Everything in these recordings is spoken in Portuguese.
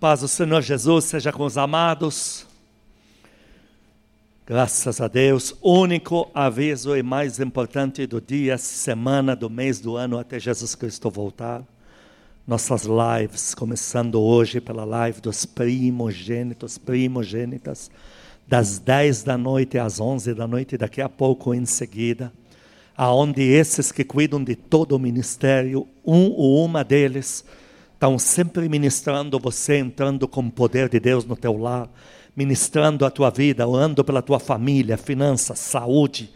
paz do Senhor Jesus seja com os amados. Graças a Deus, único aviso e mais importante do dia, semana, do mês, do ano até Jesus Cristo voltar. Nossas lives, começando hoje pela live dos primogênitos, primogênitas, das 10 da noite às 11 da noite, daqui a pouco em seguida, aonde esses que cuidam de todo o ministério, um ou uma deles, estão sempre ministrando você, entrando com o poder de Deus no teu lar, ministrando a tua vida, orando pela tua família, finanças, saúde,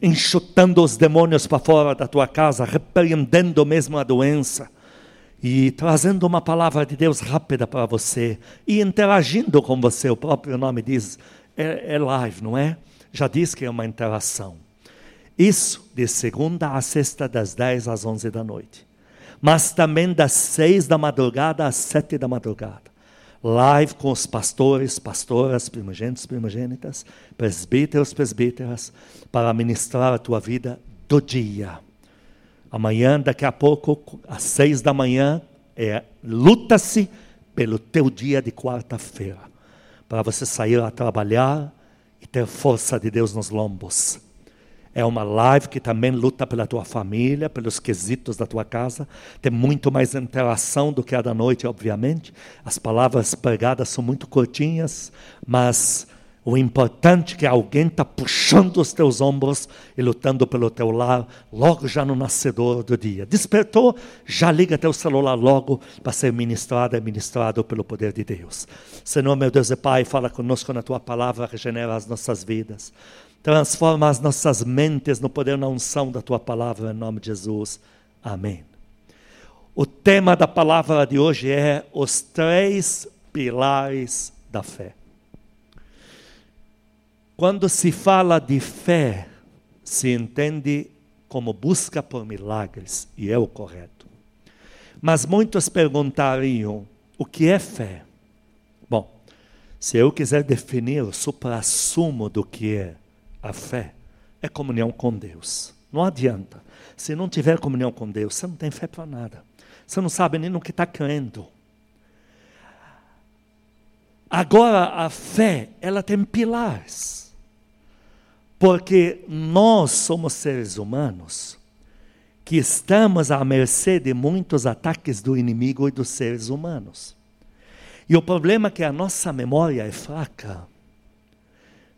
enxutando os demônios para fora da tua casa, repreendendo mesmo a doença e trazendo uma palavra de Deus rápida para você e interagindo com você. O próprio nome diz, é, é live, não é? Já diz que é uma interação. Isso de segunda a sexta, das 10 às 11 da noite mas também das seis da madrugada às sete da madrugada. Live com os pastores, pastoras, primogênitos, primogênitas, presbíteros, presbíteras, para ministrar a tua vida do dia. Amanhã, daqui a pouco, às seis da manhã, é luta-se pelo teu dia de quarta-feira, para você sair a trabalhar e ter força de Deus nos lombos. É uma live que também luta pela tua família, pelos quesitos da tua casa. Tem muito mais interação do que a da noite, obviamente. As palavras pregadas são muito curtinhas, mas o importante é que alguém está puxando os teus ombros e lutando pelo teu lar, logo já no nascedor do dia. Despertou, já liga teu celular logo para ser ministrado e ministrado pelo poder de Deus. Senhor, meu Deus e Pai, fala conosco na tua palavra, regenera as nossas vidas. Transforma as nossas mentes no poder na unção da tua palavra, em nome de Jesus. Amém. O tema da palavra de hoje é os três pilares da fé. Quando se fala de fé, se entende como busca por milagres, e é o correto. Mas muitos perguntariam: o que é fé? Bom, se eu quiser definir o supra-sumo do que é a fé é comunhão com Deus. Não adianta. Se não tiver comunhão com Deus, você não tem fé para nada. Você não sabe nem no que está crendo. Agora, a fé, ela tem pilares. Porque nós somos seres humanos que estamos à mercê de muitos ataques do inimigo e dos seres humanos. E o problema é que a nossa memória é fraca.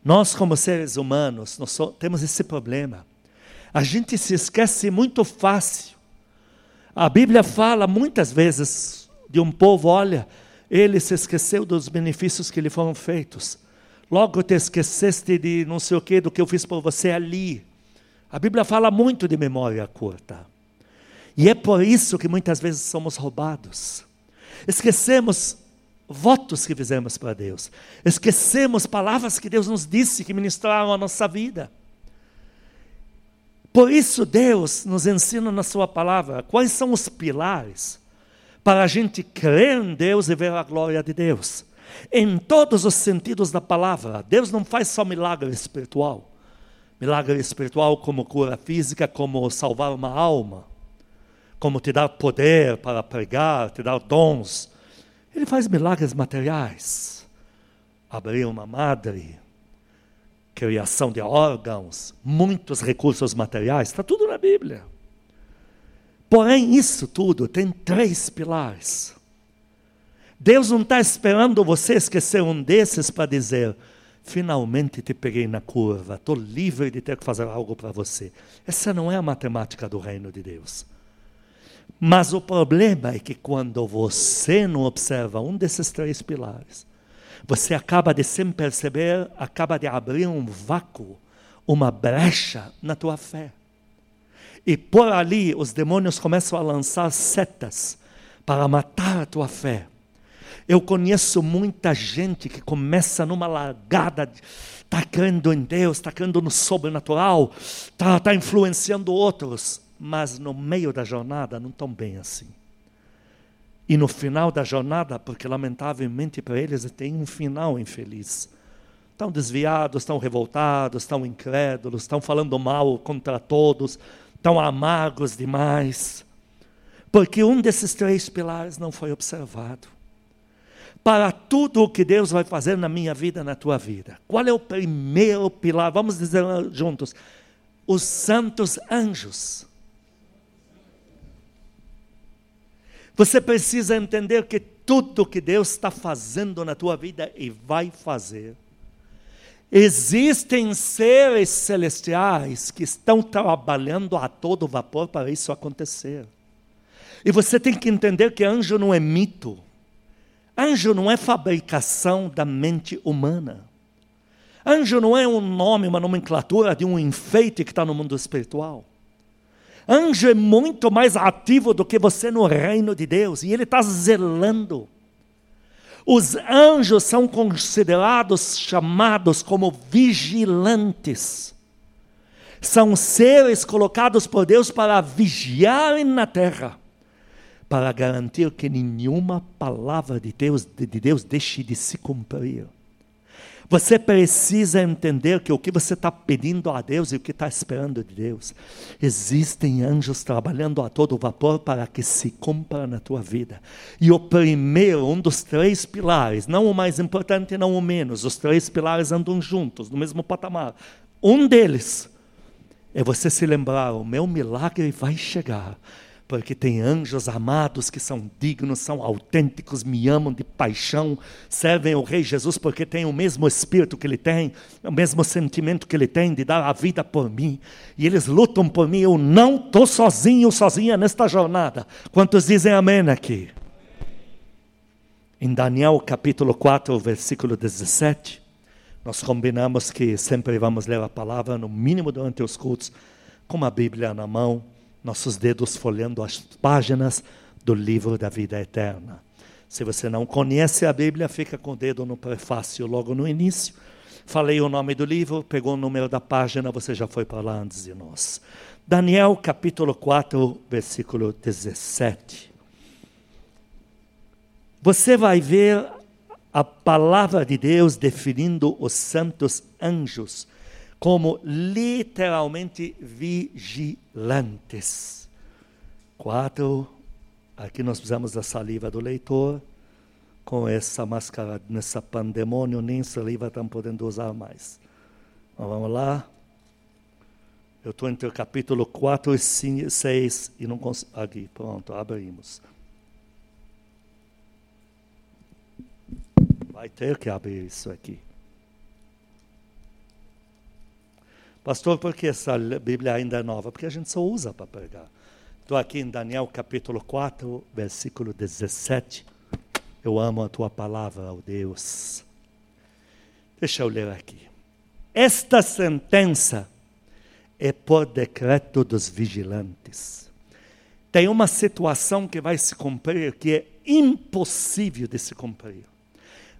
Nós, como seres humanos, nós temos esse problema. A gente se esquece muito fácil. A Bíblia fala muitas vezes de um povo, olha, ele se esqueceu dos benefícios que lhe foram feitos. Logo te esqueceste de não sei o que, do que eu fiz por você ali. A Bíblia fala muito de memória curta. E é por isso que muitas vezes somos roubados. Esquecemos votos que fizemos para Deus. Esquecemos palavras que Deus nos disse, que ministraram a nossa vida. Por isso, Deus nos ensina na Sua palavra quais são os pilares para a gente crer em Deus e ver a glória de Deus. Em todos os sentidos da palavra, Deus não faz só milagre espiritual. Milagre espiritual como cura física, como salvar uma alma, como te dar poder para pregar, te dar dons, ele faz milagres materiais. Abrir uma madre, criação de órgãos, muitos recursos materiais, está tudo na Bíblia. Porém, isso tudo tem três pilares. Deus não está esperando você esquecer um desses para dizer: finalmente te peguei na curva, estou livre de ter que fazer algo para você. Essa não é a matemática do reino de Deus. Mas o problema é que quando você não observa um desses três pilares, você acaba de, sem perceber, acaba de abrir um vácuo, uma brecha na tua fé. E por ali os demônios começam a lançar setas para matar a tua fé. Eu conheço muita gente que começa numa largada, está crendo em Deus, está crendo no sobrenatural, está tá influenciando outros mas no meio da jornada não estão bem assim. E no final da jornada, porque lamentavelmente para eles tem um final infeliz. Estão desviados, estão revoltados, estão incrédulos, estão falando mal contra todos, estão amargos demais. Porque um desses três pilares não foi observado. para tudo o que Deus vai fazer na minha vida, na tua vida. Qual é o primeiro pilar? Vamos dizer juntos: os santos anjos. Você precisa entender que tudo que Deus está fazendo na tua vida e vai fazer, existem seres celestiais que estão trabalhando a todo vapor para isso acontecer. E você tem que entender que anjo não é mito. Anjo não é fabricação da mente humana. Anjo não é um nome, uma nomenclatura de um enfeite que está no mundo espiritual. Anjo é muito mais ativo do que você no reino de Deus, e ele está zelando. Os anjos são considerados, chamados como vigilantes. São seres colocados por Deus para vigiarem na terra, para garantir que nenhuma palavra de Deus, de Deus deixe de se cumprir. Você precisa entender que o que você está pedindo a Deus e o que está esperando de Deus, existem anjos trabalhando a todo vapor para que se cumpra na tua vida. E o primeiro, um dos três pilares, não o mais importante, não o menos, os três pilares andam juntos, no mesmo patamar. Um deles é você se lembrar: o meu milagre vai chegar porque tem anjos amados que são dignos, são autênticos, me amam de paixão, servem ao Rei Jesus porque têm o mesmo espírito que ele tem, o mesmo sentimento que ele tem de dar a vida por mim, e eles lutam por mim. Eu não estou sozinho, sozinha nesta jornada. Quantos dizem amém aqui? Em Daniel capítulo 4, versículo 17, nós combinamos que sempre vamos ler a palavra, no mínimo durante os cultos, com a Bíblia na mão nossos dedos folhando as páginas do livro da vida eterna. Se você não conhece a Bíblia, fica com o dedo no prefácio logo no início. Falei o nome do livro, pegou o número da página, você já foi para lá antes de nós. Daniel capítulo 4, versículo 17. Você vai ver a palavra de Deus definindo os santos anjos como literalmente vigilantes. Quatro, aqui nós precisamos da saliva do leitor. Com essa máscara, nessa pandemônio, nem saliva estão podendo usar mais. Então, vamos lá. Eu estou entre o capítulo 4 e 6 e não consigo. Aqui, pronto, abrimos. Vai ter que abrir isso aqui. Pastor, por que essa Bíblia ainda é nova? Porque a gente só usa para pregar. Estou aqui em Daniel capítulo 4, versículo 17. Eu amo a tua palavra, ó Deus. Deixa eu ler aqui. Esta sentença é por decreto dos vigilantes. Tem uma situação que vai se cumprir que é impossível de se cumprir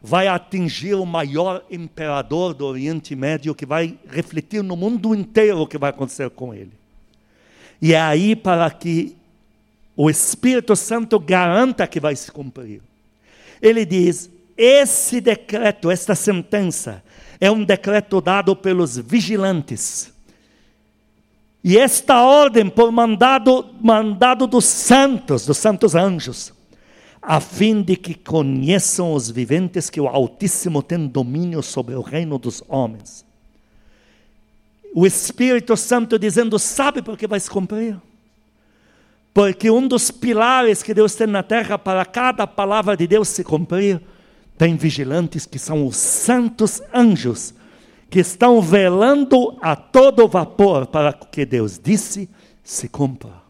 vai atingir o maior imperador do Oriente Médio, que vai refletir no mundo inteiro o que vai acontecer com ele. E é aí para que o Espírito Santo garanta que vai se cumprir. Ele diz: esse decreto, esta sentença, é um decreto dado pelos vigilantes. E esta ordem por mandado, mandado dos santos, dos santos anjos a fim de que conheçam os viventes que o Altíssimo tem domínio sobre o reino dos homens. O Espírito Santo dizendo: sabe por que vai se cumprir? Porque um dos pilares que Deus tem na terra para cada palavra de Deus se cumprir, tem vigilantes que são os santos anjos, que estão velando a todo vapor para que Deus disse se cumpra.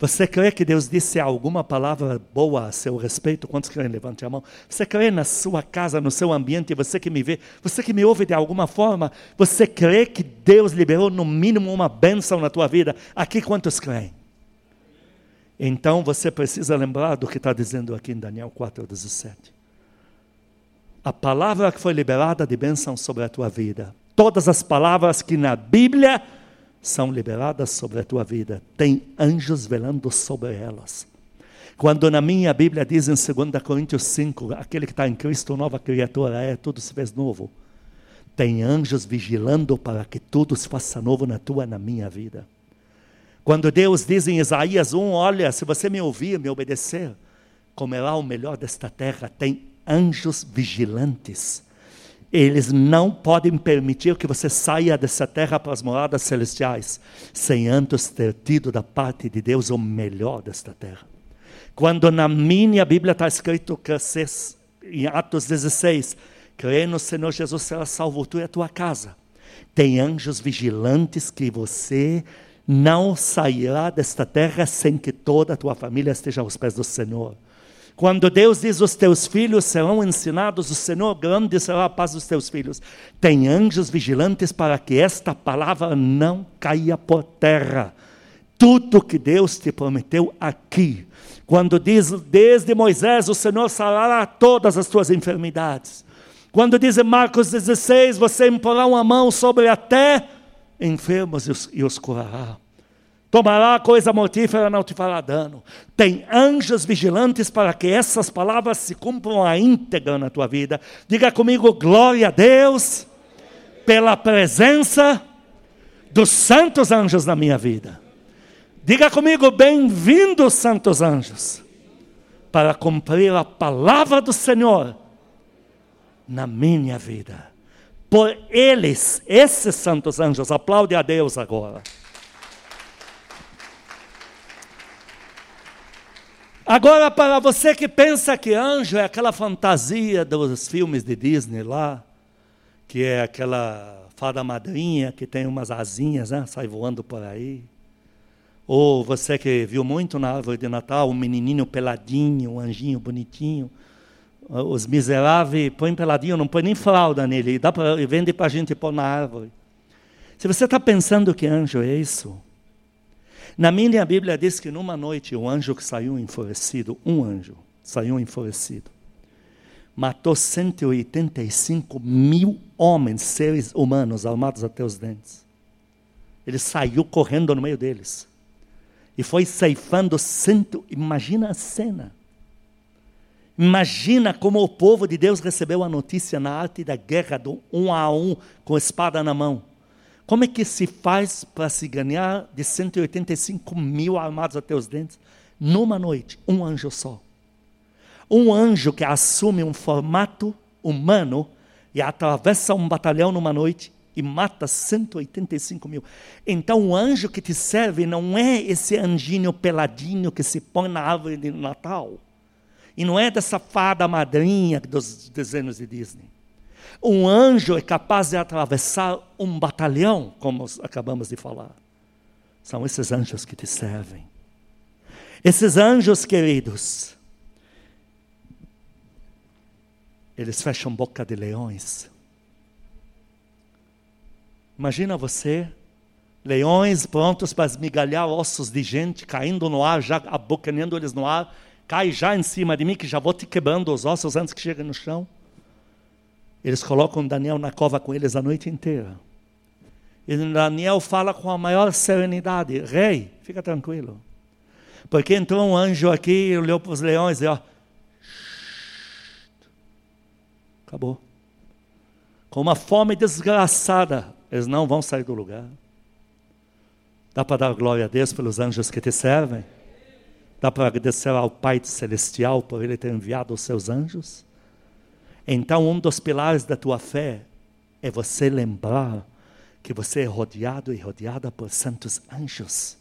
Você crê que Deus disse alguma palavra boa a seu respeito? Quantos creem? Levante a mão. Você crê na sua casa, no seu ambiente, você que me vê, você que me ouve de alguma forma, você crê que Deus liberou no mínimo uma bênção na tua vida? Aqui quantos creem? Então você precisa lembrar do que está dizendo aqui em Daniel 4,17. A palavra que foi liberada de bênção sobre a tua vida. Todas as palavras que na Bíblia são liberadas sobre a tua vida. Tem anjos velando sobre elas. Quando na minha Bíblia diz em 2 Coríntios 5, aquele que está em Cristo, nova criatura é, tudo se fez novo. Tem anjos vigilando para que tudo se faça novo na tua na minha vida. Quando Deus diz em Isaías 1, olha, se você me ouvir, me obedecer, comerá o melhor desta terra. Tem anjos vigilantes. Eles não podem permitir que você saia dessa terra para as moradas celestiais sem antes ter tido da parte de Deus o melhor desta terra. Quando na minha Bíblia está escrito que em Atos 16, crê no Senhor Jesus será salvo tu e a tua casa. Tem anjos vigilantes que você não sairá desta terra sem que toda a tua família esteja aos pés do Senhor. Quando Deus diz: Os teus filhos serão ensinados, o Senhor grande será a paz dos teus filhos. Tem anjos vigilantes para que esta palavra não caia por terra. Tudo que Deus te prometeu aqui. Quando diz: Desde Moisés o Senhor sarará todas as tuas enfermidades. Quando diz em Marcos 16: Você imporá uma mão sobre até enfermos e os, e os curará. Tomará coisa mortífera, não te fará dano. Tem anjos vigilantes para que essas palavras se cumpram a íntegra na tua vida. Diga comigo, glória a Deus, pela presença dos santos anjos na minha vida. Diga comigo, bem-vindos, santos anjos, para cumprir a palavra do Senhor na minha vida. Por eles, esses santos anjos, aplaude a Deus agora. Agora, para você que pensa que anjo é aquela fantasia dos filmes de Disney lá, que é aquela fada madrinha que tem umas asinhas, né, sai voando por aí. Ou você que viu muito na árvore de Natal, um menininho peladinho, um anjinho bonitinho. Os miseráveis põem peladinho, não põe nem fralda nele, dá pra, e vende para a gente pôr na árvore. Se você está pensando que anjo é isso, na minha Bíblia diz que numa noite um anjo que saiu enfurecido, um anjo saiu enfurecido, matou 185 mil homens, seres humanos, armados até os dentes. Ele saiu correndo no meio deles. E foi ceifando cento. Imagina a cena. Imagina como o povo de Deus recebeu a notícia na arte da guerra, do um a um, com espada na mão. Como é que se faz para se ganhar de 185 mil armados até os dentes? Numa noite, um anjo só. Um anjo que assume um formato humano e atravessa um batalhão numa noite e mata 185 mil. Então o anjo que te serve não é esse anjinho peladinho que se põe na árvore de Natal. E não é dessa fada madrinha dos desenhos de Disney. Um anjo é capaz de atravessar um batalhão, como acabamos de falar. São esses anjos que te servem. Esses anjos queridos, eles fecham boca de leões. Imagina você, leões prontos para esmigalhar ossos de gente, caindo no ar, já abocanhando eles no ar, cai já em cima de mim, que já vou te quebrando os ossos antes que chegue no chão. Eles colocam Daniel na cova com eles a noite inteira. E Daniel fala com a maior serenidade: Rei, fica tranquilo. Porque entrou um anjo aqui, olhou para os leões e ó. Acabou. Com uma fome desgraçada, eles não vão sair do lugar. Dá para dar glória a Deus pelos anjos que te servem? Dá para agradecer ao Pai Celestial por Ele ter enviado os seus anjos? Então, um dos pilares da tua fé é você lembrar que você é rodeado e rodeada por santos anjos.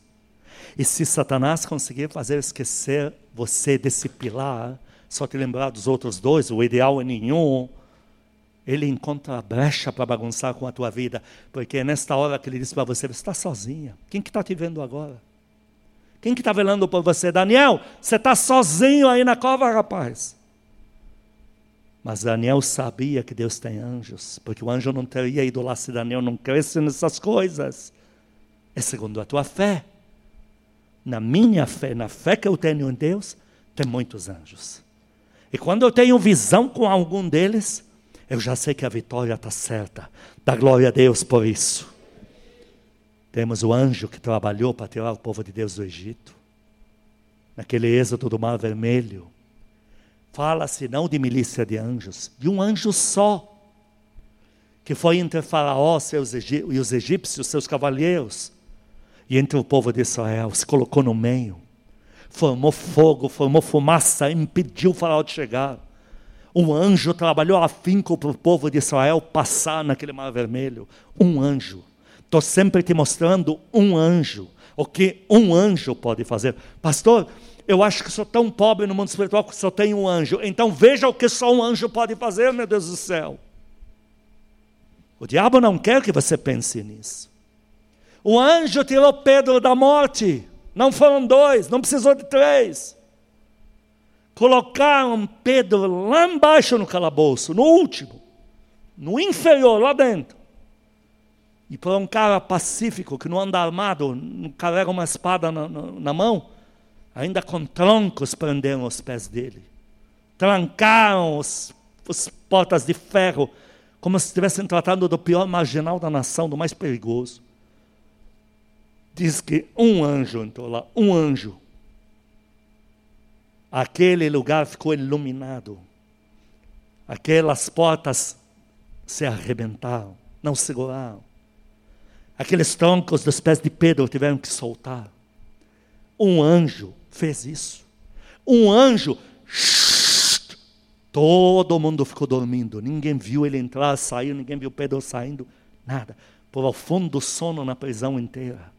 E se Satanás conseguir fazer esquecer você desse pilar, só te lembrar dos outros dois, o ideal é nenhum, ele encontra a brecha para bagunçar com a tua vida, porque é nesta hora que ele diz para você, você está sozinha. Quem que está te vendo agora? Quem que está velando por você? Daniel, você está sozinho aí na cova, rapaz. Mas Daniel sabia que Deus tem anjos, porque o anjo não teria ido lá se Daniel não cresce nessas coisas. É segundo a tua fé. Na minha fé, na fé que eu tenho em Deus, tem muitos anjos. E quando eu tenho visão com algum deles, eu já sei que a vitória está certa. Dá glória a Deus por isso. Temos o anjo que trabalhou para tirar o povo de Deus do Egito. Naquele êxodo do Mar Vermelho Fala-se não de milícia de anjos, de um anjo só, que foi entre Faraó seus, e os egípcios, seus cavalheiros, e entre o povo de Israel, se colocou no meio, formou fogo, formou fumaça, impediu Faraó de chegar. Um anjo trabalhou afinco para o povo de Israel passar naquele mar vermelho. Um anjo. Estou sempre te mostrando um anjo. O que um anjo pode fazer. Pastor, eu acho que sou tão pobre no mundo espiritual que só tenho um anjo. Então veja o que só um anjo pode fazer, meu Deus do céu. O diabo não quer que você pense nisso. O anjo tirou Pedro da morte. Não foram dois, não precisou de três. Colocaram Pedro lá embaixo no calabouço, no último, no inferior, lá dentro. E para um cara pacífico, que não anda armado, não carrega uma espada na, na, na mão, ainda com troncos prenderam os pés dele. Trancaram os, as portas de ferro, como se estivessem tratando do pior marginal da nação, do mais perigoso. Diz que um anjo entrou lá, um anjo. Aquele lugar ficou iluminado. Aquelas portas se arrebentaram, não seguraram. Aqueles troncos dos pés de Pedro tiveram que soltar. Um anjo fez isso. Um anjo, todo mundo ficou dormindo. Ninguém viu ele entrar, sair, ninguém viu Pedro saindo, nada. Profundo sono na prisão inteira.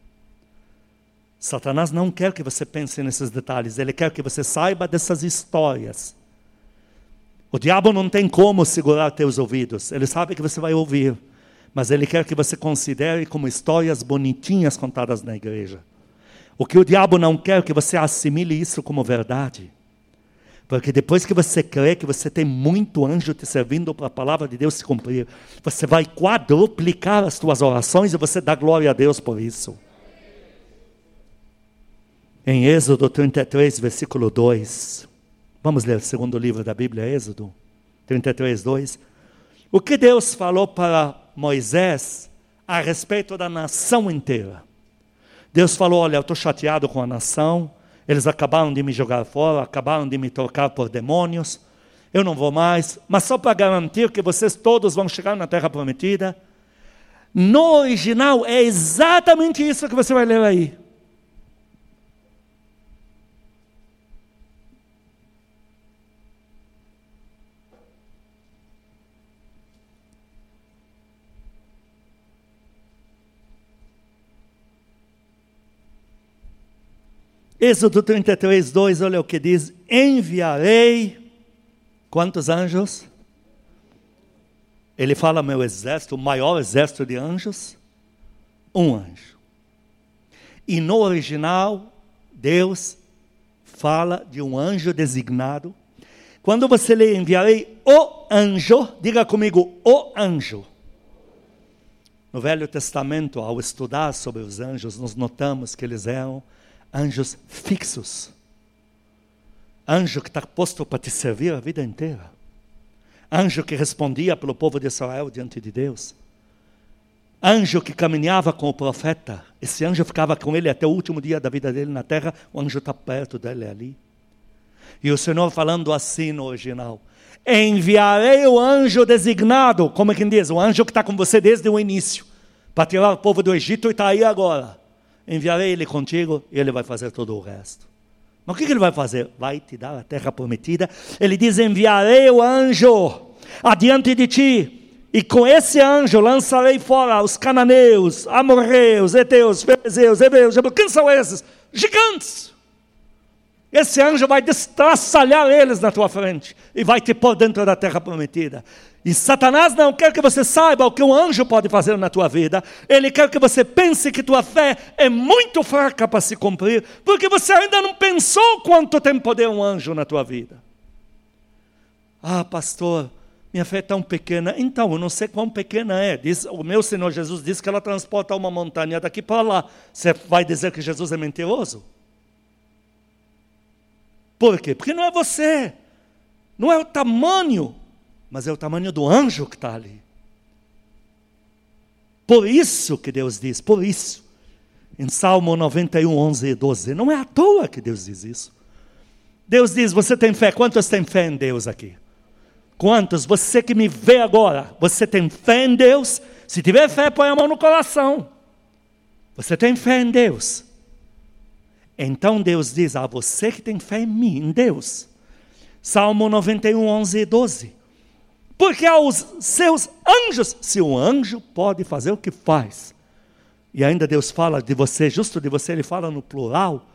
Satanás não quer que você pense nesses detalhes, ele quer que você saiba dessas histórias. O diabo não tem como segurar teus ouvidos, ele sabe que você vai ouvir mas ele quer que você considere como histórias bonitinhas contadas na igreja. O que o diabo não quer é que você assimile isso como verdade. Porque depois que você crê que você tem muito anjo te servindo para a palavra de Deus se cumprir, você vai quadruplicar as suas orações e você dá glória a Deus por isso. Em Êxodo 33, versículo 2. Vamos ler o segundo livro da Bíblia, Êxodo 33, 2. O que Deus falou para Moisés a respeito da nação inteira. Deus falou: Olha, eu estou chateado com a nação, eles acabaram de me jogar fora, acabaram de me trocar por demônios, eu não vou mais, mas só para garantir que vocês todos vão chegar na terra prometida. No original é exatamente isso que você vai ler aí. Êxodo 33, 2, olha o que diz: Enviarei quantos anjos? Ele fala meu exército, o maior exército de anjos, um anjo. E no original, Deus fala de um anjo designado. Quando você lê enviarei o anjo, diga comigo, o anjo. No Velho Testamento, ao estudar sobre os anjos, nós notamos que eles eram anjos fixos. Anjo que está posto para te servir a vida inteira. Anjo que respondia pelo povo de Israel diante de Deus. Anjo que caminhava com o profeta. Esse anjo ficava com ele até o último dia da vida dele na terra. O anjo está perto dele ali. E o Senhor falando assim no original: Enviarei o anjo designado, como é quem diz, o anjo que está com você desde o início, para tirar o povo do Egito e está aí agora enviarei ele contigo e ele vai fazer todo o resto. Mas o que ele vai fazer? Vai te dar a terra prometida. Ele diz: enviarei o anjo adiante de ti. E com esse anjo lançarei fora os cananeus, amorreus, heteus, ferezeus, hebreus, quem são esses? Gigantes. Esse anjo vai destraçalhar eles na tua frente e vai te pôr dentro da terra prometida. E Satanás não quer que você saiba o que um anjo pode fazer na tua vida. Ele quer que você pense que tua fé é muito fraca para se cumprir, porque você ainda não pensou quanto tem poder um anjo na tua vida. Ah, pastor, minha fé é tão pequena. Então, eu não sei quão pequena é. Diz, o meu Senhor Jesus disse que ela transporta uma montanha daqui para lá. Você vai dizer que Jesus é mentiroso? Por quê? Porque não é você. Não é o tamanho mas é o tamanho do anjo que está ali. Por isso que Deus diz, por isso, em Salmo 91, 11 e 12, não é à toa que Deus diz isso. Deus diz: Você tem fé? Quantos têm fé em Deus aqui? Quantos? Você que me vê agora, você tem fé em Deus? Se tiver fé, põe a mão no coração. Você tem fé em Deus? Então Deus diz a você que tem fé em mim, em Deus. Salmo 91, 11 e 12. Porque aos seus anjos, se um anjo pode fazer o que faz, e ainda Deus fala de você, justo de você, ele fala no plural,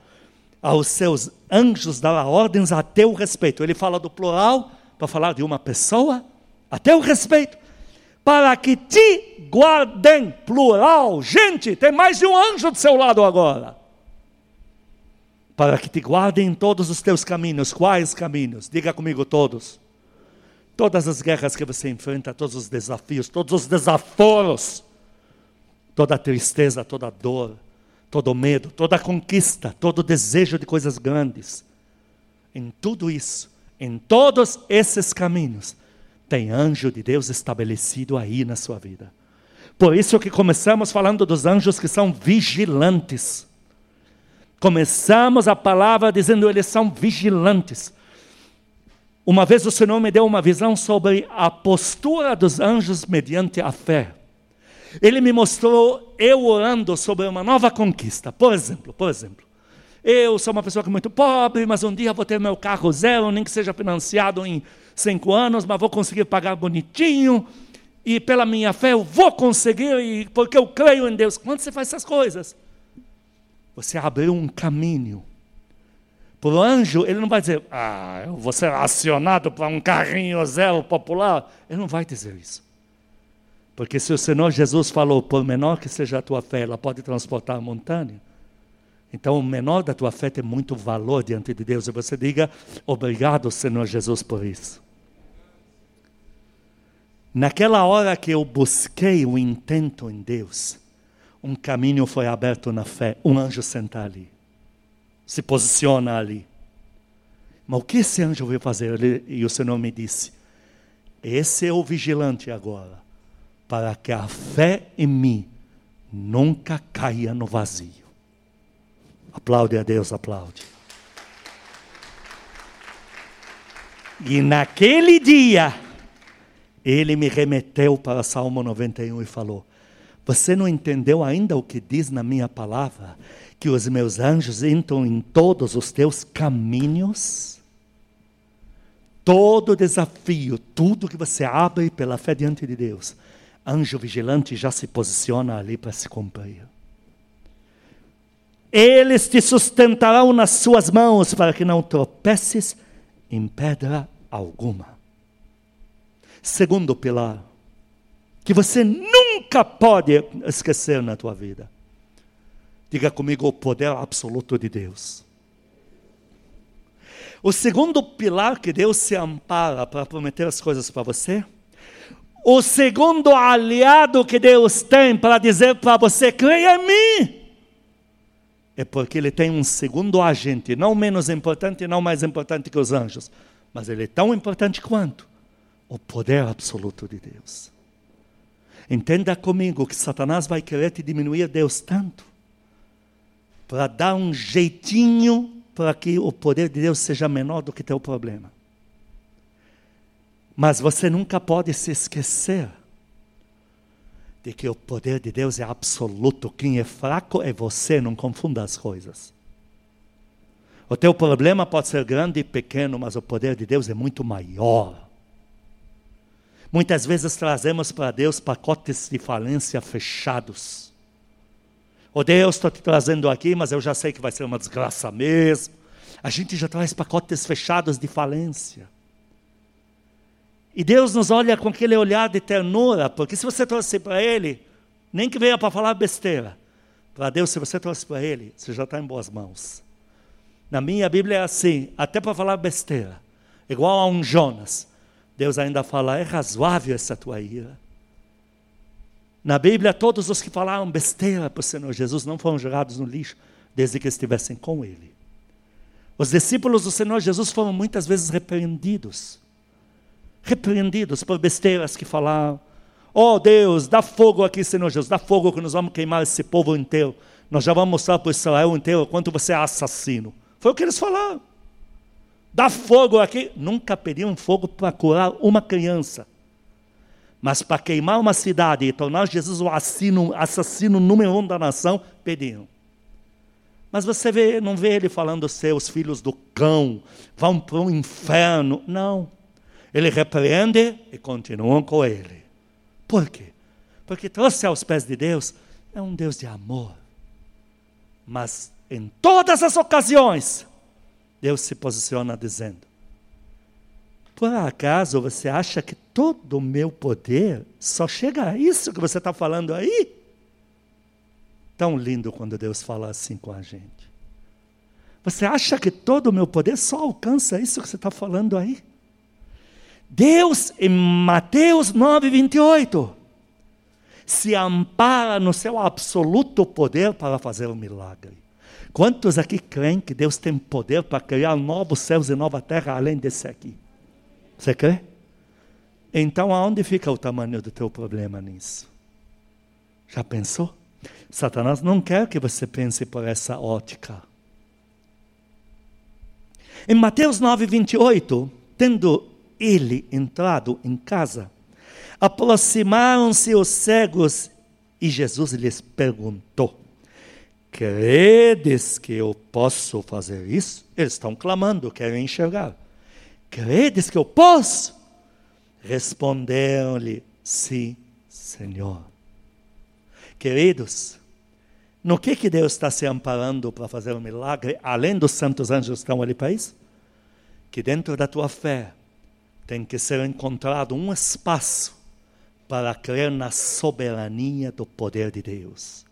aos seus anjos dá ordens a teu respeito. Ele fala do plural para falar de uma pessoa, a teu respeito, para que te guardem, plural, gente, tem mais de um anjo do seu lado agora. Para que te guardem em todos os teus caminhos. Quais caminhos? Diga comigo todos. Todas as guerras que você enfrenta, todos os desafios, todos os desaforos, toda tristeza, toda dor, todo medo, toda conquista, todo desejo de coisas grandes. Em tudo isso, em todos esses caminhos, tem anjo de Deus estabelecido aí na sua vida. Por isso que começamos falando dos anjos que são vigilantes. Começamos a palavra dizendo eles são vigilantes. Uma vez o Senhor me deu uma visão sobre a postura dos anjos mediante a fé. Ele me mostrou eu orando sobre uma nova conquista. Por exemplo, por exemplo, eu sou uma pessoa que é muito pobre, mas um dia vou ter meu carro zero, nem que seja financiado em cinco anos, mas vou conseguir pagar bonitinho. E pela minha fé eu vou conseguir, porque eu creio em Deus. Quando você faz essas coisas, você abriu um caminho. Para o anjo, ele não vai dizer, ah, eu vou ser acionado para um carrinho zero popular. Ele não vai dizer isso. Porque se o Senhor Jesus falou, por menor que seja a tua fé, ela pode transportar a montanha. Então, o menor da tua fé tem muito valor diante de Deus. E você diga, obrigado, Senhor Jesus, por isso. Naquela hora que eu busquei o intento em Deus, um caminho foi aberto na fé. Um anjo senta ali, se posiciona ali. Mas o que esse anjo veio fazer? Ele, e o Senhor me disse: Esse é o vigilante agora, para que a fé em mim nunca caia no vazio. Aplaude a Deus, aplaude. E naquele dia, ele me remeteu para Salmo 91 e falou: Você não entendeu ainda o que diz na minha palavra? Que os meus anjos entram em todos os teus caminhos? Todo desafio, tudo que você abre pela fé diante de Deus, anjo vigilante já se posiciona ali para se cumprir. Eles te sustentarão nas suas mãos para que não tropeces em pedra alguma. Segundo pilar, que você nunca pode esquecer na tua vida. Diga comigo o poder absoluto de Deus. O segundo pilar que Deus se ampara para prometer as coisas para você. O segundo aliado que Deus tem para dizer para você: creia em mim é porque ele tem um segundo agente, não menos importante, não mais importante que os anjos, mas ele é tão importante quanto o poder absoluto de Deus. Entenda comigo que Satanás vai querer te diminuir Deus tanto para dar um jeitinho para que o poder de Deus seja menor do que teu problema. Mas você nunca pode se esquecer de que o poder de Deus é absoluto. Quem é fraco é você, não confunda as coisas. O teu problema pode ser grande e pequeno, mas o poder de Deus é muito maior. Muitas vezes trazemos para Deus pacotes de falência fechados. Oh Deus, estou te trazendo aqui, mas eu já sei que vai ser uma desgraça mesmo. A gente já traz pacotes fechados de falência. E Deus nos olha com aquele olhar de ternura, porque se você trouxe para Ele, nem que venha para falar besteira, para Deus, se você trouxe para Ele, você já está em boas mãos. Na minha Bíblia é assim, até para falar besteira, igual a um Jonas, Deus ainda fala, é razoável essa tua ira. Na Bíblia, todos os que falaram besteira para o Senhor Jesus não foram jogados no lixo, desde que estivessem com Ele. Os discípulos do Senhor Jesus foram muitas vezes repreendidos repreendidos por besteiras que falaram. Oh Deus, dá fogo aqui, Senhor Jesus, dá fogo que nós vamos queimar esse povo inteiro. Nós já vamos mostrar para Israel inteiro quanto você é assassino. Foi o que eles falaram. Dá fogo aqui. Nunca pediram fogo para curar uma criança. Mas para queimar uma cidade e tornar Jesus o assassino, assassino número um da nação, pediram. Mas você vê, não vê ele falando, seus filhos do cão vão para o inferno. Não. Ele repreende e continuam com ele. Por quê? Porque trouxe aos pés de Deus é um Deus de amor. Mas em todas as ocasiões, Deus se posiciona dizendo: Por acaso você acha que todo o meu poder só chega a isso que você está falando aí? Tão lindo quando Deus fala assim com a gente. Você acha que todo o meu poder só alcança isso que você está falando aí? Deus, em Mateus 9, 28, se ampara no seu absoluto poder para fazer um milagre. Quantos aqui creem que Deus tem poder para criar novos céus e nova terra além desse aqui? Você crê? Então, aonde fica o tamanho do teu problema nisso? Já pensou? Satanás não quer que você pense por essa ótica. Em Mateus 9, 28, tendo ele entrado em casa, aproximaram-se os cegos e Jesus lhes perguntou: Credes que eu posso fazer isso? Eles estão clamando, querem enxergar. Credes que eu posso? Responderam-lhe: Sim, Senhor. Queridos, no que, que Deus está se amparando para fazer um milagre, além dos santos anjos que estão ali para isso? Que dentro da tua fé tem que ser encontrado um espaço para crer na soberania do poder de Deus.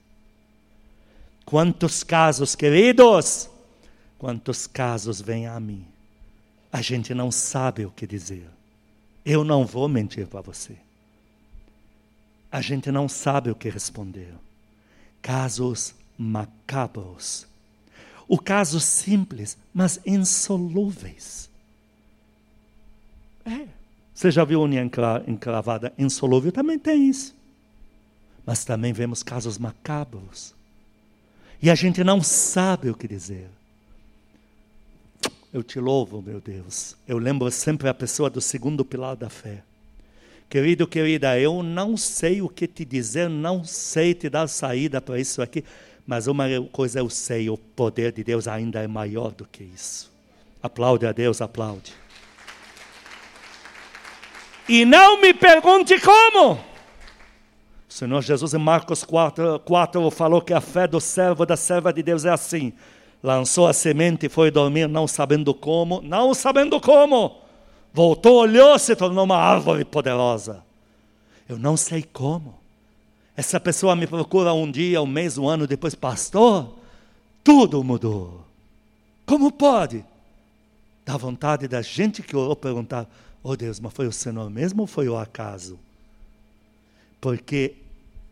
Quantos casos, queridos, quantos casos vêm a mim? A gente não sabe o que dizer. Eu não vou mentir para você a gente não sabe o que responder. Casos macabros. O caso simples, mas insolúveis. É. Você já viu unha encravada insolúvel? Também tem isso. Mas também vemos casos macabros. E a gente não sabe o que dizer. Eu te louvo, meu Deus. Eu lembro sempre a pessoa do segundo pilar da fé. Querido, querida, eu não sei o que te dizer, não sei te dar saída para isso aqui, mas uma coisa eu sei: o poder de Deus ainda é maior do que isso. Aplaude a Deus, aplaude. E não me pergunte como. O Senhor Jesus em Marcos 4, 4 falou que a fé do servo, da serva de Deus é assim. Lançou a semente e foi dormir não sabendo como, não sabendo como Voltou, olhou, se tornou uma árvore poderosa. Eu não sei como. Essa pessoa me procura um dia, um mês, um ano depois, pastor, tudo mudou. Como pode? Dá vontade da gente que orou perguntar: Oh Deus, mas foi o Senhor mesmo ou foi o acaso? Porque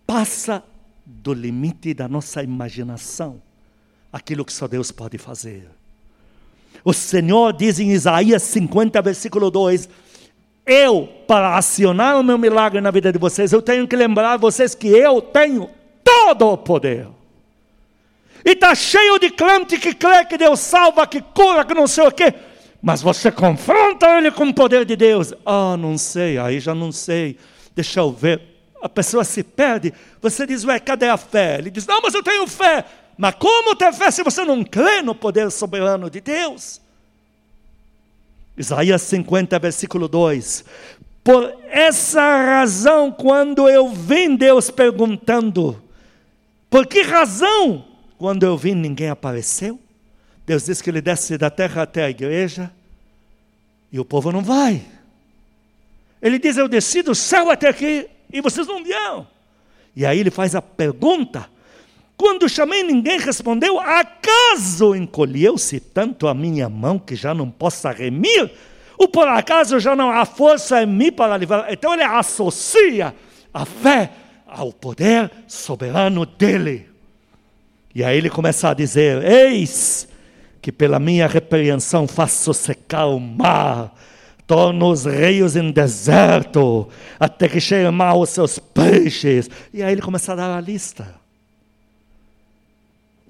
passa do limite da nossa imaginação aquilo que só Deus pode fazer. O Senhor diz em Isaías 50, versículo 2: Eu, para acionar o meu milagre na vida de vocês, eu tenho que lembrar vocês que eu tenho todo o poder. E está cheio de crente que crê que Deus salva, que cura, que não sei o quê. Mas você confronta ele com o poder de Deus. Ah, não sei, aí já não sei. Deixa eu ver. A pessoa se perde. Você diz, ué, cadê a fé? Ele diz, não, mas eu tenho fé. Mas como ter fé se você não crê no poder soberano de Deus? Isaías 50, versículo 2. Por essa razão, quando eu vim Deus perguntando, por que razão, quando eu vim, ninguém apareceu? Deus diz que ele desce da terra até a igreja e o povo não vai. Ele diz: Eu desci do céu até aqui e vocês não vieram. E aí ele faz a pergunta: quando chamei, ninguém respondeu. Acaso encolheu-se tanto a minha mão que já não possa remir? Ou por acaso já não há força em mim para livrar? Então ele associa a fé ao poder soberano dele. E aí ele começa a dizer: Eis que pela minha repreensão faço secar o mar, torno os rios em deserto, até que cheguem mal os seus peixes. E aí ele começa a dar a lista.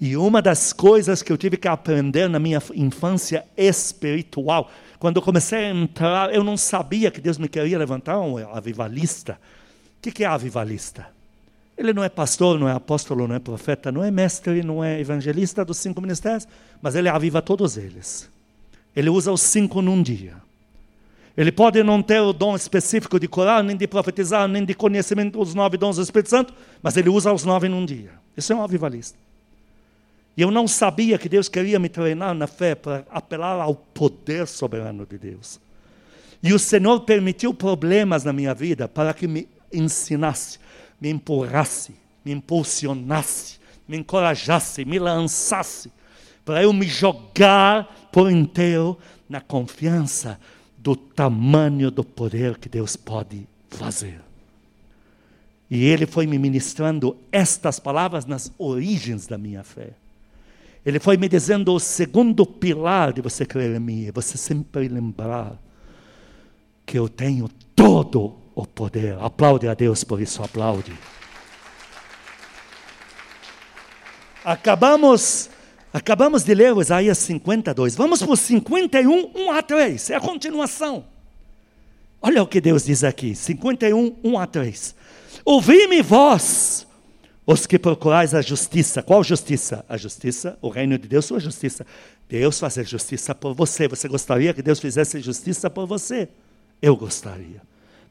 E uma das coisas que eu tive que aprender na minha infância espiritual, quando eu comecei a entrar, eu não sabia que Deus me queria levantar um avivalista. O que é avivalista? Ele não é pastor, não é apóstolo, não é profeta, não é mestre, não é evangelista dos cinco ministérios, mas ele aviva todos eles. Ele usa os cinco num dia. Ele pode não ter o dom específico de curar, nem de profetizar, nem de conhecimento dos nove dons do Espírito Santo, mas ele usa os nove num dia. Isso é um avivalista. E eu não sabia que Deus queria me treinar na fé para apelar ao poder soberano de Deus. E o Senhor permitiu problemas na minha vida para que me ensinasse, me empurrasse, me impulsionasse, me encorajasse, me lançasse, para eu me jogar por inteiro na confiança do tamanho do poder que Deus pode fazer. E ele foi me ministrando estas palavras nas origens da minha fé. Ele foi me dizendo o segundo pilar de você crer em mim, é você sempre lembrar que eu tenho todo o poder. Aplaude a Deus por isso, aplaude. Acabamos Acabamos de ler Isaías 52. Vamos para o 51, 1 a 3. É a continuação. Olha o que Deus diz aqui. 51, 1 a 3. Ouvi-me vós, os que procurais a justiça. Qual justiça? A justiça, o reino de Deus, sua justiça. Deus fazer justiça por você. Você gostaria que Deus fizesse justiça por você? Eu gostaria.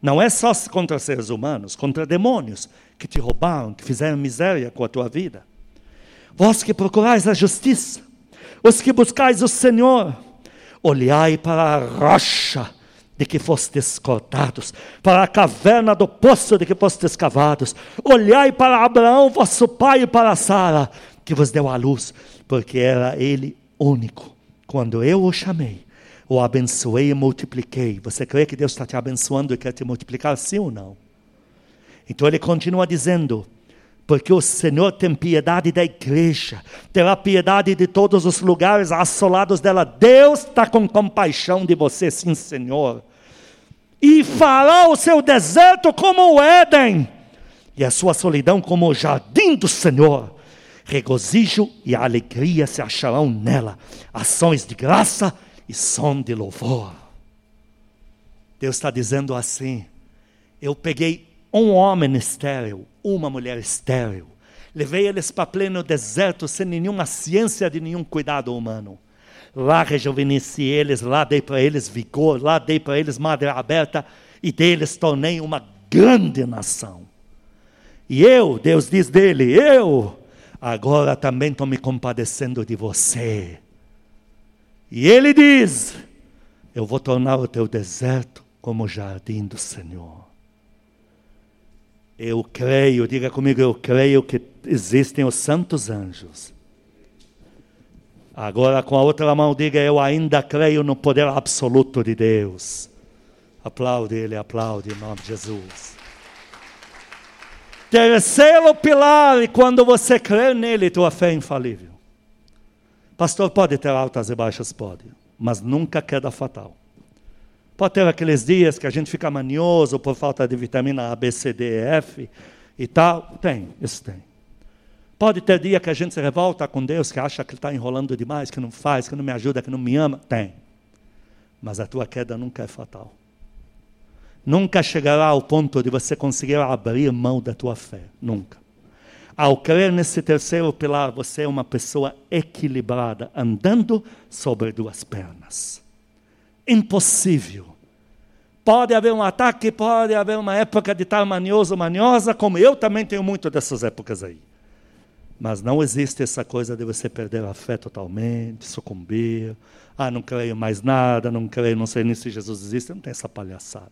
Não é só contra seres humanos, contra demônios que te roubaram, que fizeram miséria com a tua vida. Vós que procurais a justiça, os que buscais o Senhor, olhai para a rocha de que fostes cortados, para a caverna do poço de que fostes cavados. Olhai para Abraão, vosso pai, e para Sara, que vos deu a luz, porque era ele único. Quando eu o chamei, o abençoei e multipliquei. Você crê que Deus está te abençoando e quer te multiplicar, sim ou não? Então ele continua dizendo: porque o Senhor tem piedade da igreja, terá piedade de todos os lugares assolados dela. Deus está com compaixão de você, sim, Senhor. E fará o seu deserto como o Éden, e a sua solidão como o jardim do Senhor. Regozijo e alegria se acharão nela, ações de graça e som de louvor. Deus está dizendo assim: eu peguei um homem estéril, uma mulher estéril. Levei eles para pleno deserto sem nenhuma ciência de nenhum cuidado humano. Lá rejuvenesci eles, lá dei para eles vigor, lá dei para eles madre aberta e deles tornei uma grande nação. E eu, Deus diz dele, eu agora também estou me compadecendo de você. E ele diz: Eu vou tornar o teu deserto como o jardim do Senhor. Eu creio, diga comigo, eu creio que existem os santos anjos. Agora, com a outra mão, diga, eu ainda creio no poder absoluto de Deus. Aplaude ele, aplaude em nome de Jesus. Terceiro pilar, e quando você crê nele, tua fé é infalível. Pastor, pode ter altas e baixas? Pode, mas nunca queda fatal. Pode ter aqueles dias que a gente fica manioso por falta de vitamina A, B, C, D, E, F e tal. Tem, isso tem. Pode ter dia que a gente se revolta com Deus, que acha que está enrolando demais, que não faz, que não me ajuda, que não me ama. Tem. Mas a tua queda nunca é fatal. Nunca chegará ao ponto de você conseguir abrir mão da tua fé. Nunca. Ao crer nesse terceiro pilar, você é uma pessoa equilibrada, andando sobre duas pernas. Impossível Pode haver um ataque, pode haver uma época de estar manioso, maniosa, como eu também tenho muito dessas épocas aí. Mas não existe essa coisa de você perder a fé totalmente, sucumbir. Ah, não creio mais nada, não creio, não sei nem se Jesus existe. Não tem essa palhaçada.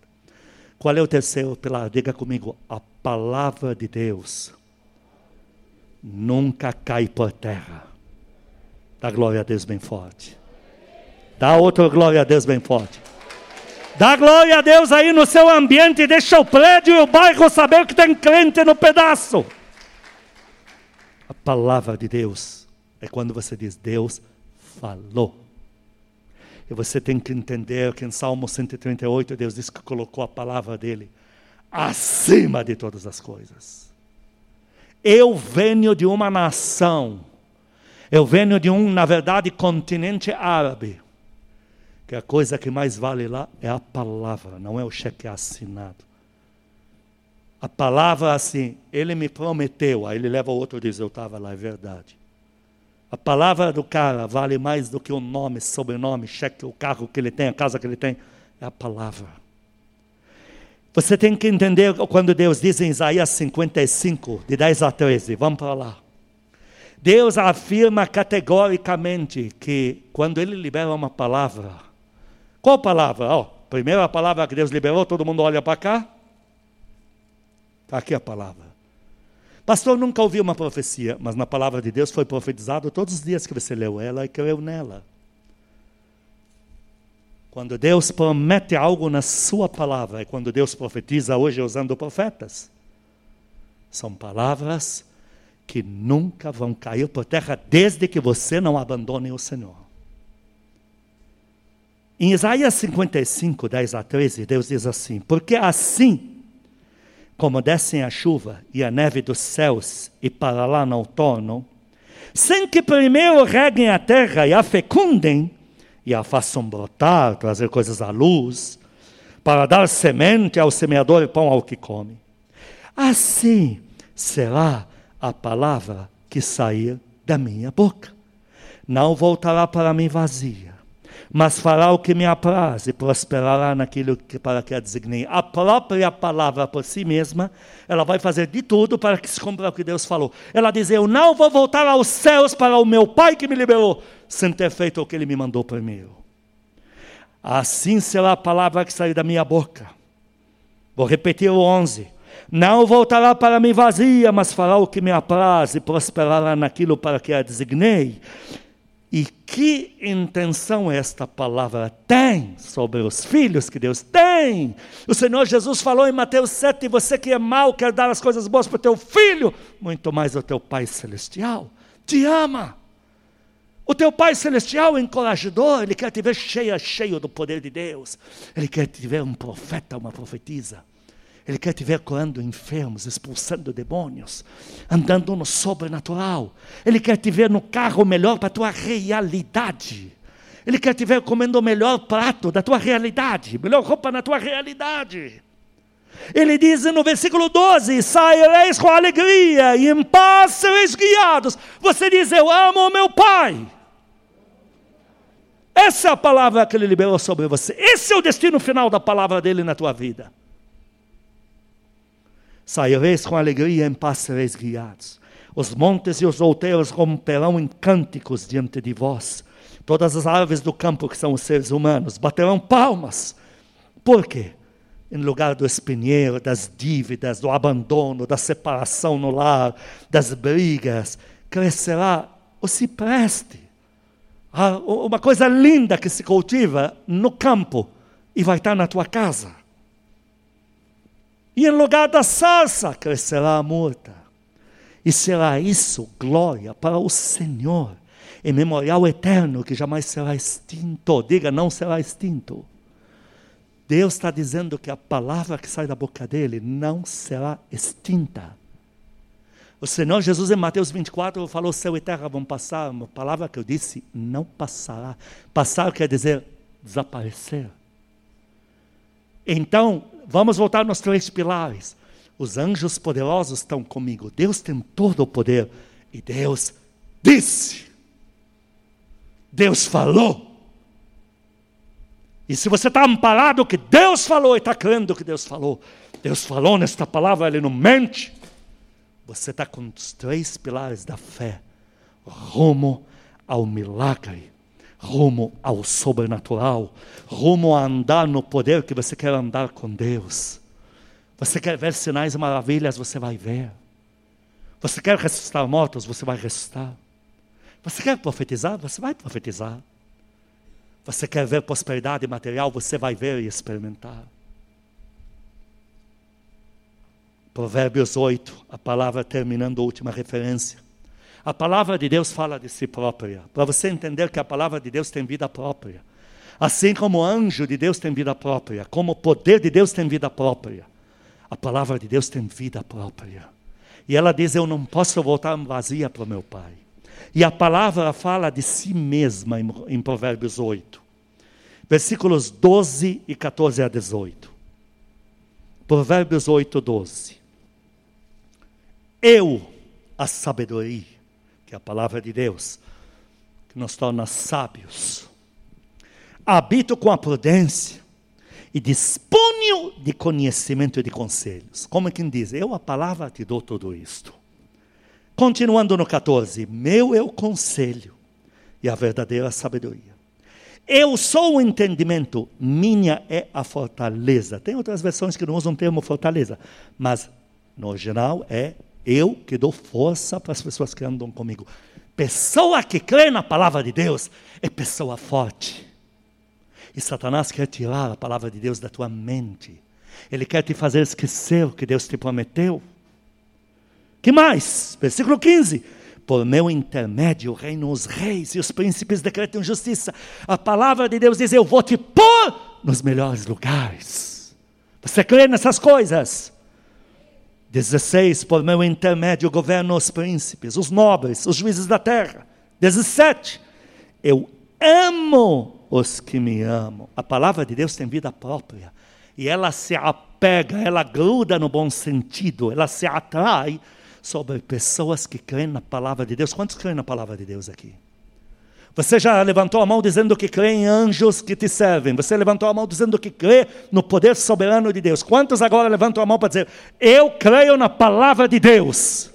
Qual é o terceiro pilar? Diga comigo: a palavra de Deus nunca cai por terra. Dá glória a Deus bem forte. Dá outra glória a Deus bem forte. Dá glória a Deus aí no seu ambiente, deixa o prédio e o bairro saber que tem crente no pedaço. A palavra de Deus é quando você diz, Deus falou. E você tem que entender que em Salmo 138 Deus diz que colocou a palavra dele acima de todas as coisas. Eu venho de uma nação, eu venho de um, na verdade, continente árabe que a coisa que mais vale lá é a palavra, não é o cheque assinado. A palavra assim, ele me prometeu, aí ele leva outro e diz, eu estava lá, é verdade. A palavra do cara vale mais do que o nome, sobrenome, cheque, o carro que ele tem, a casa que ele tem. É a palavra. Você tem que entender quando Deus diz em Isaías 55, de 10 a 13, vamos para lá. Deus afirma categoricamente que quando Ele libera uma palavra, qual palavra? Oh, primeira palavra que Deus liberou, todo mundo olha para cá. Está aqui a palavra. Pastor, nunca ouvi uma profecia, mas na palavra de Deus foi profetizado todos os dias que você leu ela e creu nela. Quando Deus promete algo na sua palavra, e quando Deus profetiza hoje usando profetas, são palavras que nunca vão cair por terra desde que você não abandone o Senhor. Em Isaías 55, 10 a 13, Deus diz assim: Porque assim como descem a chuva e a neve dos céus e para lá não tornam, sem que primeiro reguem a terra e a fecundem, e a façam brotar, trazer coisas à luz, para dar semente ao semeador e pão ao que come. Assim será a palavra que sair da minha boca. Não voltará para mim vazia, mas fará o que me apraz e prosperará naquilo que para que a designei. A própria palavra por si mesma, ela vai fazer de tudo para que se cumpra o que Deus falou. Ela diz: Eu não vou voltar aos céus para o meu Pai que me liberou, sem ter feito o que Ele me mandou primeiro. Assim será a palavra que sair da minha boca. Vou repetir o 11. Não voltará para mim vazia, mas fará o que me apraz e prosperará naquilo para que a designei. E que intenção esta palavra tem sobre os filhos que Deus tem? O Senhor Jesus falou em Mateus 7: você que é mau, quer dar as coisas boas para o teu filho, muito mais o teu Pai Celestial te ama. O teu Pai Celestial é encorajador, Ele quer te ver cheia, cheio do poder de Deus. Ele quer te ver um profeta, uma profetisa. Ele quer te ver curando enfermos, expulsando demônios, andando no sobrenatural. Ele quer te ver no carro melhor para a tua realidade. Ele quer te ver comendo o melhor prato da tua realidade, melhor roupa na tua realidade. Ele diz no versículo 12: Saireis com alegria e em paz sereis guiados. Você diz: Eu amo o meu Pai. Essa é a palavra que ele liberou sobre você. Esse é o destino final da palavra dele na tua vida. Saireis com alegria, em paz sereis guiados. Os montes e os outeiros romperão em cânticos diante de vós. Todas as árvores do campo, que são os seres humanos, baterão palmas. Por quê? Em lugar do espinheiro, das dívidas, do abandono, da separação no lar, das brigas, crescerá o cipreste. Ah, uma coisa linda que se cultiva no campo e vai estar na tua casa. E em lugar da sarça crescerá a murta. E será isso glória para o Senhor, em memorial eterno que jamais será extinto. Diga, não será extinto. Deus está dizendo que a palavra que sai da boca dele não será extinta. O Senhor Jesus em Mateus 24 falou: céu e terra vão passar, uma palavra que eu disse não passará. Passar quer dizer desaparecer. Então, vamos voltar nos três pilares. Os anjos poderosos estão comigo. Deus tem todo o poder. E Deus disse. Deus falou. E se você está amparado que Deus falou e está crendo que Deus falou, Deus falou nesta palavra, Ele não mente. Você está com os três pilares da fé, rumo ao milagre rumo ao sobrenatural, rumo a andar no poder que você quer andar com Deus. Você quer ver sinais e maravilhas, você vai ver. Você quer ressuscitar mortos, você vai ressuscitar. Você quer profetizar, você vai profetizar. Você quer ver prosperidade material, você vai ver e experimentar. Provérbios 8, a palavra terminando a última referência. A palavra de Deus fala de si própria, para você entender que a palavra de Deus tem vida própria. Assim como o anjo de Deus tem vida própria, como o poder de Deus tem vida própria, a palavra de Deus tem vida própria. E ela diz: Eu não posso voltar vazia para o meu Pai. E a palavra fala de si mesma em, em Provérbios 8, versículos 12 e 14 a 18. Provérbios 8, 12. Eu, a sabedoria, que é a palavra de Deus, que nos torna sábios, habito com a prudência e disponho de conhecimento e de conselhos. Como é quem diz, eu a palavra te dou tudo isto. Continuando no 14, meu é o conselho e a verdadeira sabedoria. Eu sou o entendimento, minha é a fortaleza. Tem outras versões que não usam o termo fortaleza, mas no original é eu que dou força para as pessoas que andam comigo. Pessoa que crê na palavra de Deus é pessoa forte. E Satanás quer tirar a palavra de Deus da tua mente. Ele quer te fazer esquecer o que Deus te prometeu. Que mais? Versículo 15. Por meu intermédio reinam os reis e os príncipes decretam justiça. A palavra de Deus diz: Eu vou te pôr nos melhores lugares. Você crê nessas coisas? 16. Por meu intermédio governam os príncipes, os nobres, os juízes da terra. 17. Eu amo os que me amam. A palavra de Deus tem vida própria. E ela se apega, ela gruda no bom sentido, ela se atrai sobre pessoas que creem na palavra de Deus. Quantos creem na palavra de Deus aqui? Você já levantou a mão dizendo que crê em anjos que te servem. Você levantou a mão dizendo que crê no poder soberano de Deus. Quantos agora levantam a mão para dizer: Eu creio na palavra de Deus?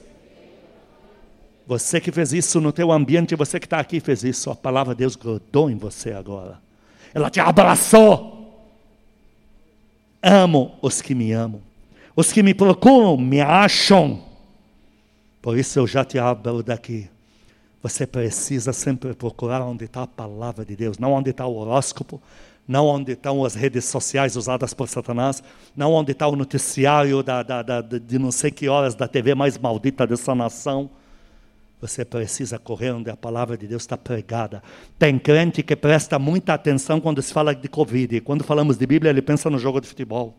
Você que fez isso no teu ambiente, você que está aqui fez isso. A palavra de Deus grudou em você agora. Ela te abraçou. Amo os que me amam. Os que me procuram me acham. Por isso eu já te abro daqui. Você precisa sempre procurar onde está a palavra de Deus, não onde está o horóscopo, não onde estão as redes sociais usadas por Satanás, não onde está o noticiário da, da, da, de não sei que horas da TV mais maldita dessa nação. Você precisa correr onde a palavra de Deus está pregada. Tem crente que presta muita atenção quando se fala de Covid. Quando falamos de Bíblia, ele pensa no jogo de futebol.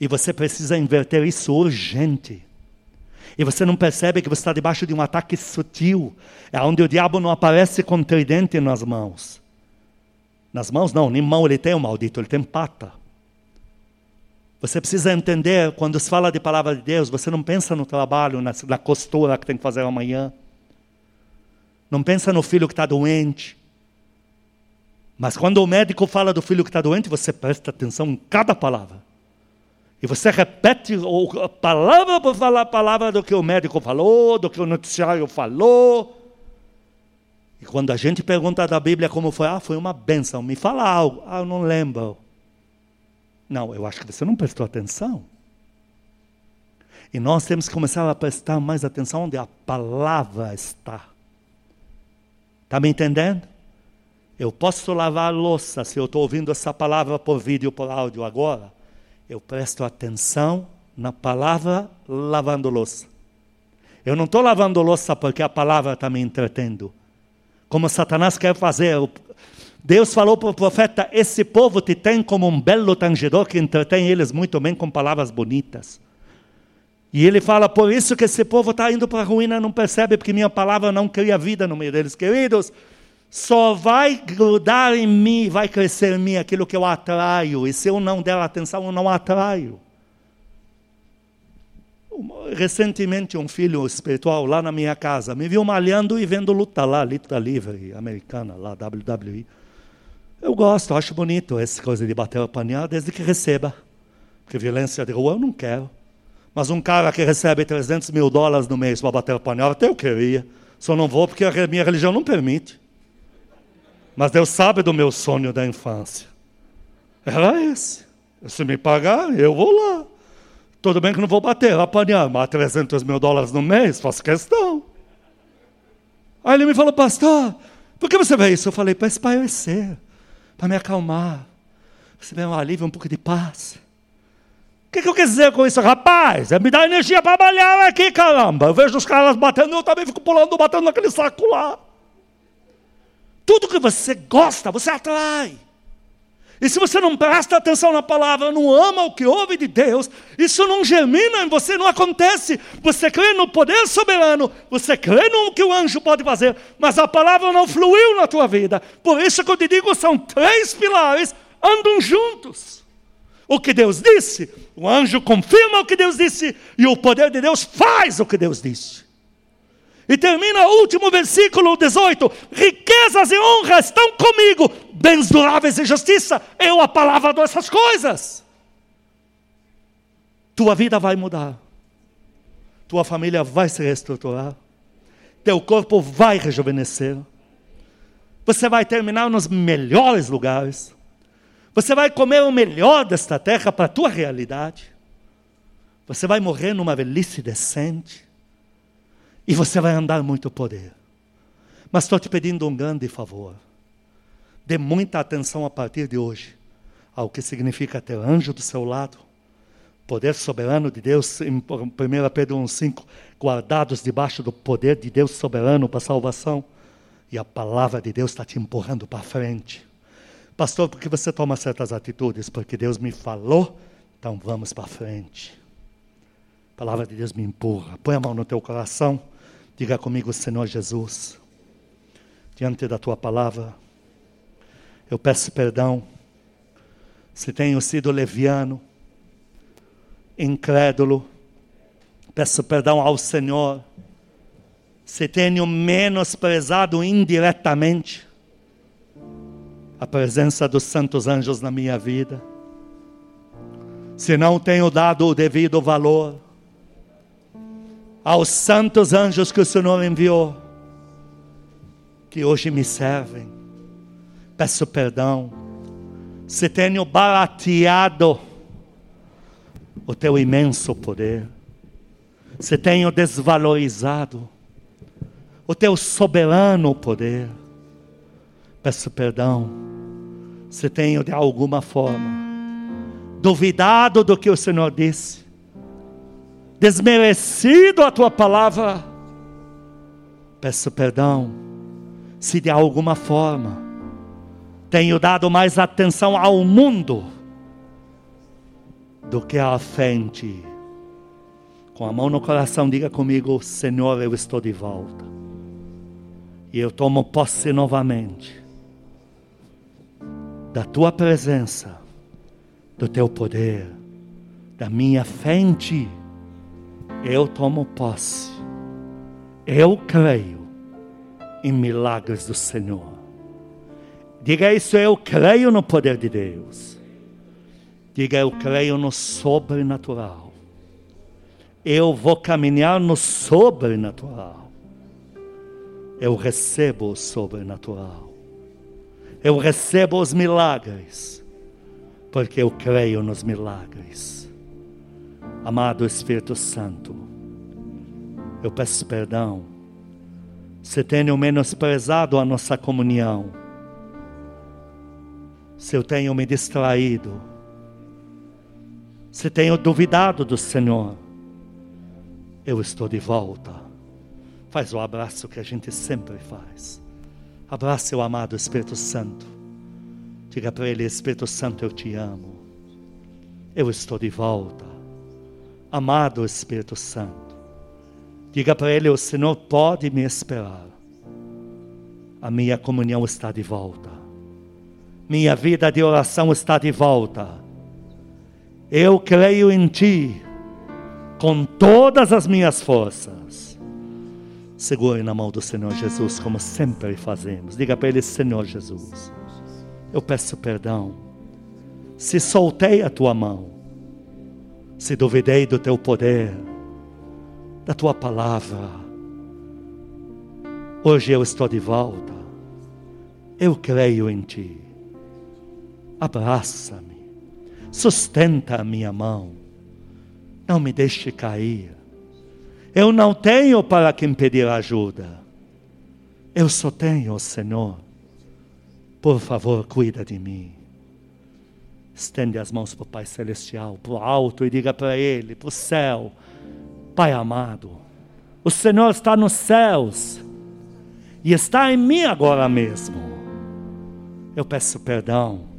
E você precisa inverter isso urgente. E você não percebe que você está debaixo de um ataque sutil, é onde o diabo não aparece com tridente nas mãos. Nas mãos não, nem mão ele tem o maldito, ele tem pata. Você precisa entender, quando se fala de palavra de Deus, você não pensa no trabalho, na, na costura que tem que fazer amanhã. Não pensa no filho que está doente. Mas quando o médico fala do filho que está doente, você presta atenção em cada palavra. E você repete palavra por falar palavra do que o médico falou, do que o noticiário falou. E quando a gente pergunta da Bíblia como foi, ah, foi uma benção, me fala algo. Ah, eu não lembro. Não, eu acho que você não prestou atenção. E nós temos que começar a prestar mais atenção onde a palavra está. Está me entendendo? Eu posso lavar a louça se eu estou ouvindo essa palavra por vídeo, por áudio agora eu presto atenção na palavra lavando louça. Eu não estou lavando louça porque a palavra está me entretendo. Como Satanás quer fazer. Deus falou para o profeta: Esse povo te tem como um belo tangedor que entretém eles muito bem com palavras bonitas. E ele fala: Por isso que esse povo está indo para a ruína, não percebe, porque minha palavra não cria vida no meio deles. Queridos, só vai grudar em mim, vai crescer em mim aquilo que eu atraio. E se eu não der atenção, eu não atraio. Recentemente, um filho espiritual lá na minha casa me viu malhando e vendo luta lá, luta livre americana, lá, WWE. Eu gosto, acho bonito essa coisa de bater a panela, desde que receba. Porque violência de rua eu não quero. Mas um cara que recebe 300 mil dólares no mês para bater a panela, até eu queria. Só não vou porque a minha religião não permite. Mas Deus sabe do meu sonho da infância. Era esse. Se me pagar, eu vou lá. Tudo bem que não vou bater, apanhar, mas 300 mil dólares no mês, faço questão. Aí ele me falou, pastor, por que você vê isso? Eu falei, para espairecer, para me acalmar, receber um alívio, um pouco de paz. O que, que eu quis dizer com isso? Rapaz, é me dar energia para trabalhar aqui, caramba. Eu vejo os caras batendo, eu também fico pulando, batendo naquele saco lá. Tudo que você gosta, você atrai. E se você não presta atenção na palavra, não ama o que ouve de Deus, isso não germina em você, não acontece. Você crê no poder soberano, você crê no que o anjo pode fazer, mas a palavra não fluiu na tua vida. Por isso que eu te digo, são três pilares, andam juntos. o que Deus disse, o anjo confirma o que Deus disse, e o poder de Deus faz o que Deus disse. E termina o último versículo 18: riquezas e honra estão comigo, bens duráveis e justiça, eu a palavra dessas coisas. Tua vida vai mudar, tua família vai se reestruturar, teu corpo vai rejuvenescer, você vai terminar nos melhores lugares, você vai comer o melhor desta terra para a tua realidade, você vai morrer numa velhice decente, e você vai andar muito poder. Mas estou te pedindo um grande favor. Dê muita atenção a partir de hoje ao que significa ter anjo do seu lado, poder soberano de Deus, em 1 Pedro 1,5, guardados debaixo do poder de Deus soberano para salvação, e a palavra de Deus está te empurrando para frente. Pastor, por que você toma certas atitudes? Porque Deus me falou, então vamos para frente. A palavra de Deus me empurra. Põe a mão no teu coração. Diga comigo, Senhor Jesus, diante da tua palavra, eu peço perdão se tenho sido leviano, incrédulo, peço perdão ao Senhor se tenho menosprezado indiretamente a presença dos santos anjos na minha vida, se não tenho dado o devido valor aos santos anjos que o Senhor enviou, que hoje me servem. Peço perdão se tenho barateado o teu imenso poder, se tenho desvalorizado o teu soberano poder. Peço perdão se tenho de alguma forma duvidado do que o Senhor disse desmerecido a tua palavra, peço perdão se de alguma forma tenho dado mais atenção ao mundo do que à fé em ti. Com a mão no coração, diga comigo: Senhor, eu estou de volta. E eu tomo posse novamente da tua presença, do teu poder, da minha fé em ti eu tomo posse. Eu creio em milagres do Senhor. Diga isso, eu creio no poder de Deus. Diga, eu creio no sobrenatural. Eu vou caminhar no sobrenatural. Eu recebo o sobrenatural. Eu recebo os milagres, porque eu creio nos milagres. Amado Espírito Santo, eu peço perdão se tenho menosprezado a nossa comunhão, se eu tenho me distraído, se tenho duvidado do Senhor, eu estou de volta. Faz o abraço que a gente sempre faz. Abrace o amado Espírito Santo. Diga para ele: Espírito Santo, eu te amo. Eu estou de volta amado Espírito Santo. Diga para ele: o Senhor pode me esperar. A minha comunhão está de volta. Minha vida de oração está de volta. Eu creio em Ti com todas as minhas forças. Segure na mão do Senhor Jesus, como sempre fazemos. Diga para Ele: Senhor Jesus, eu peço perdão. Se soltei a tua mão, se duvidei do teu poder, da tua palavra. Hoje eu estou de volta. Eu creio em ti. Abraça-me. Sustenta a minha mão. Não me deixe cair. Eu não tenho para quem pedir ajuda. Eu só tenho o Senhor. Por favor, cuida de mim. Estende as mãos para o Pai Celestial, para o alto, e diga para Ele, para o céu: Pai amado, o Senhor está nos céus e está em mim agora mesmo. Eu peço perdão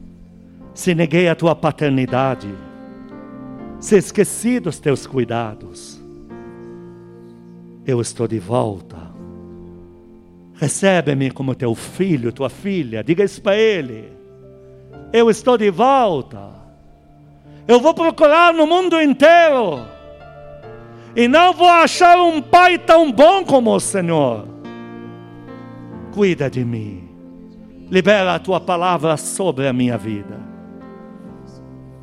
se neguei a tua paternidade, se esqueci dos teus cuidados. Eu estou de volta. Recebe-me como teu filho, tua filha. Diga isso para ele. Eu estou de volta. Eu vou procurar no mundo inteiro. E não vou achar um pai tão bom como o Senhor. Cuida de mim. Libera a tua palavra sobre a minha vida.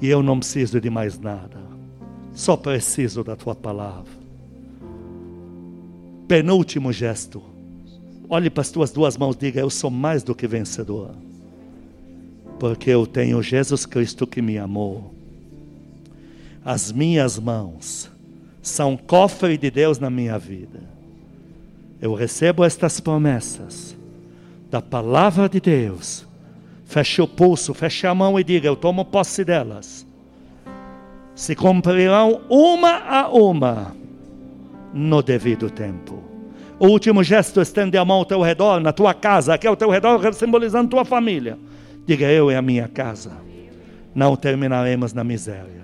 E eu não preciso de mais nada. Só preciso da tua palavra. Penúltimo gesto. Olhe para as tuas duas mãos e diga: Eu sou mais do que vencedor. Porque eu tenho Jesus Cristo que me amou. As minhas mãos são cofre de Deus na minha vida. Eu recebo estas promessas da palavra de Deus. Feche o pulso, feche a mão e diga: Eu tomo posse delas. Se cumprirão uma a uma no devido tempo. O último gesto, estende a mão ao teu redor, na tua casa, aqui ao teu redor, simbolizando tua família. Diga: Eu e a minha casa não terminaremos na miséria.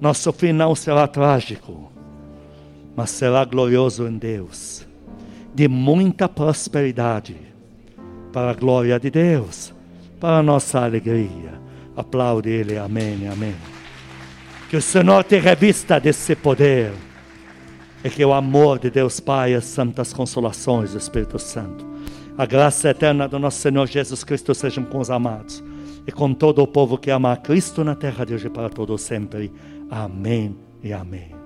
Nosso fim não será trágico, mas será glorioso em Deus, de muita prosperidade, para a glória de Deus, para a nossa alegria. Aplaude Ele, amém, amém. Que o Senhor te revista desse poder e que o amor de Deus Pai, as santas consolações do Espírito Santo, a graça eterna do nosso Senhor Jesus Cristo sejam com os amados e com todo o povo que ama a Cristo na terra de hoje para todo sempre. Amém e amém.